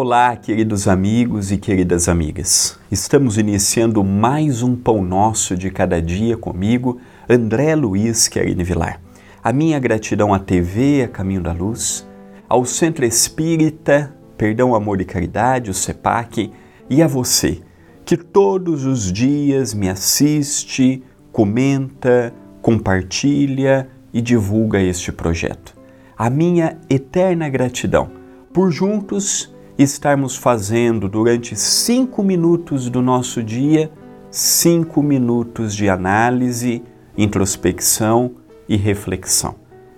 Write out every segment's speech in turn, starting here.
Olá, queridos amigos e queridas amigas. Estamos iniciando mais um Pão Nosso de Cada Dia comigo, André Luiz Querine Vilar. A minha gratidão à TV, a Caminho da Luz, ao Centro Espírita, Perdão, Amor e Caridade, o CEPAC, e a você, que todos os dias me assiste, comenta, compartilha e divulga este projeto. A minha eterna gratidão por juntos estarmos fazendo durante cinco minutos do nosso dia, cinco minutos de análise, introspecção e reflexão.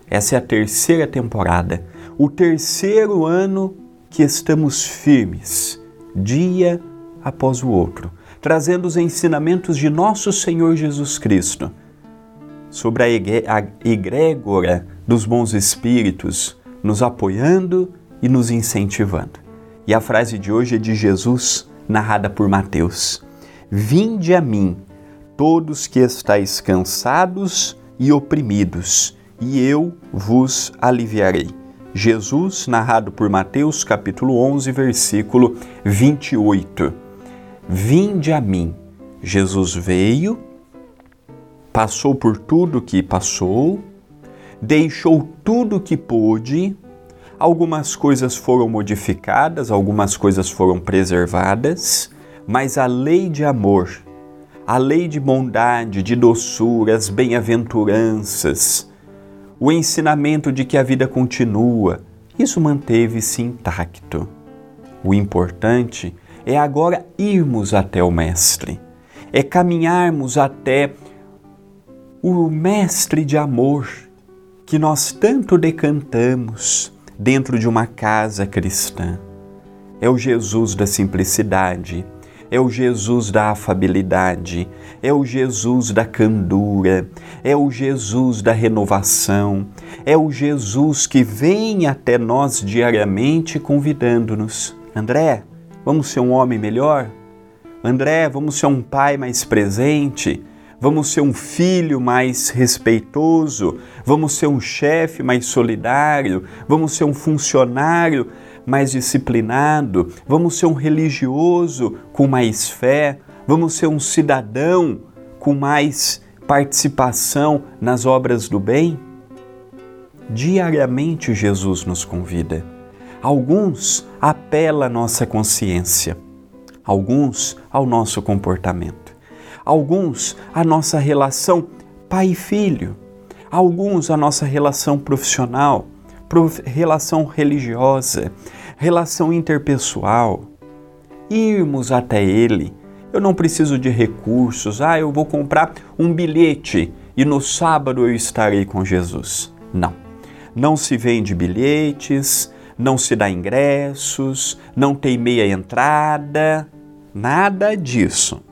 Essa é a terceira temporada, o terceiro ano que estamos firmes, dia após o outro, trazendo os ensinamentos de nosso Senhor Jesus Cristo sobre a egrégora dos bons espíritos, nos apoiando e nos incentivando. E a frase de hoje é de Jesus, narrada por Mateus: Vinde a mim, todos que estáis cansados e oprimidos, e eu vos aliviarei. Jesus, narrado por Mateus, capítulo 11, versículo 28. Vinde a mim. Jesus veio, passou por tudo que passou, deixou tudo que pôde Algumas coisas foram modificadas, algumas coisas foram preservadas, mas a lei de amor, a lei de bondade, de doçura, as bem-aventuranças, o ensinamento de que a vida continua, isso manteve-se intacto. O importante é agora irmos até o Mestre, é caminharmos até o Mestre de amor que nós tanto decantamos dentro de uma casa cristã. É o Jesus da simplicidade, é o Jesus da afabilidade, é o Jesus da candura, é o Jesus da renovação, é o Jesus que vem até nós diariamente convidando-nos. André, vamos ser um homem melhor? André, vamos ser um pai mais presente? Vamos ser um filho mais respeitoso, vamos ser um chefe mais solidário, vamos ser um funcionário mais disciplinado, vamos ser um religioso com mais fé, vamos ser um cidadão com mais participação nas obras do bem? Diariamente Jesus nos convida. Alguns apela à nossa consciência, alguns ao nosso comportamento alguns a nossa relação pai e filho, alguns a nossa relação profissional, prof... relação religiosa, relação interpessoal. Irmos até Ele. Eu não preciso de recursos. Ah, eu vou comprar um bilhete e no sábado eu estarei com Jesus. Não. Não se vende bilhetes, não se dá ingressos, não tem meia entrada, nada disso.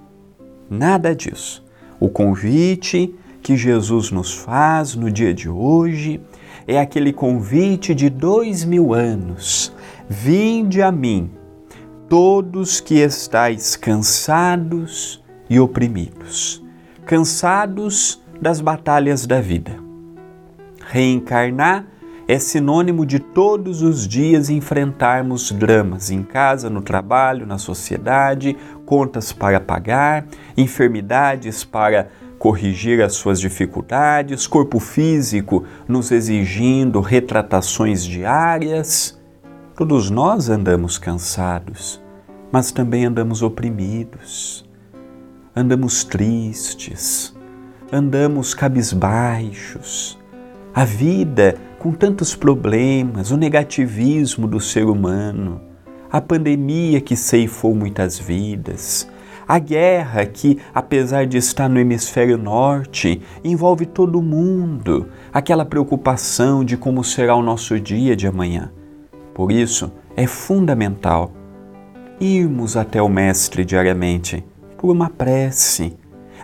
Nada disso. O convite que Jesus nos faz no dia de hoje é aquele convite de dois mil anos. Vinde a mim, todos que estáis cansados e oprimidos, cansados das batalhas da vida. Reencarnar é sinônimo de todos os dias enfrentarmos dramas em casa, no trabalho, na sociedade, contas para pagar, enfermidades para corrigir as suas dificuldades, corpo físico nos exigindo retratações diárias. Todos nós andamos cansados, mas também andamos oprimidos, andamos tristes, andamos cabisbaixos. A vida com tantos problemas, o negativismo do ser humano, a pandemia que ceifou muitas vidas, a guerra que, apesar de estar no hemisfério norte, envolve todo mundo, aquela preocupação de como será o nosso dia de amanhã. Por isso, é fundamental irmos até o Mestre diariamente por uma prece.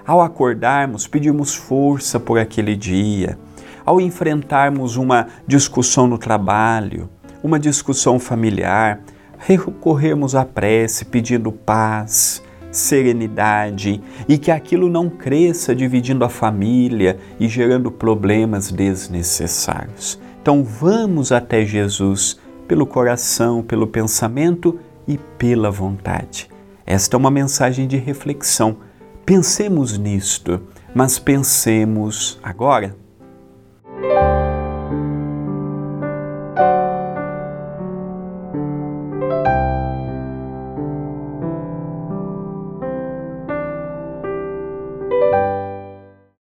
Ao acordarmos, pedimos força por aquele dia ao enfrentarmos uma discussão no trabalho, uma discussão familiar, recorrermos à prece pedindo paz, serenidade e que aquilo não cresça dividindo a família e gerando problemas desnecessários. Então vamos até Jesus pelo coração, pelo pensamento e pela vontade. Esta é uma mensagem de reflexão. Pensemos nisto, mas pensemos agora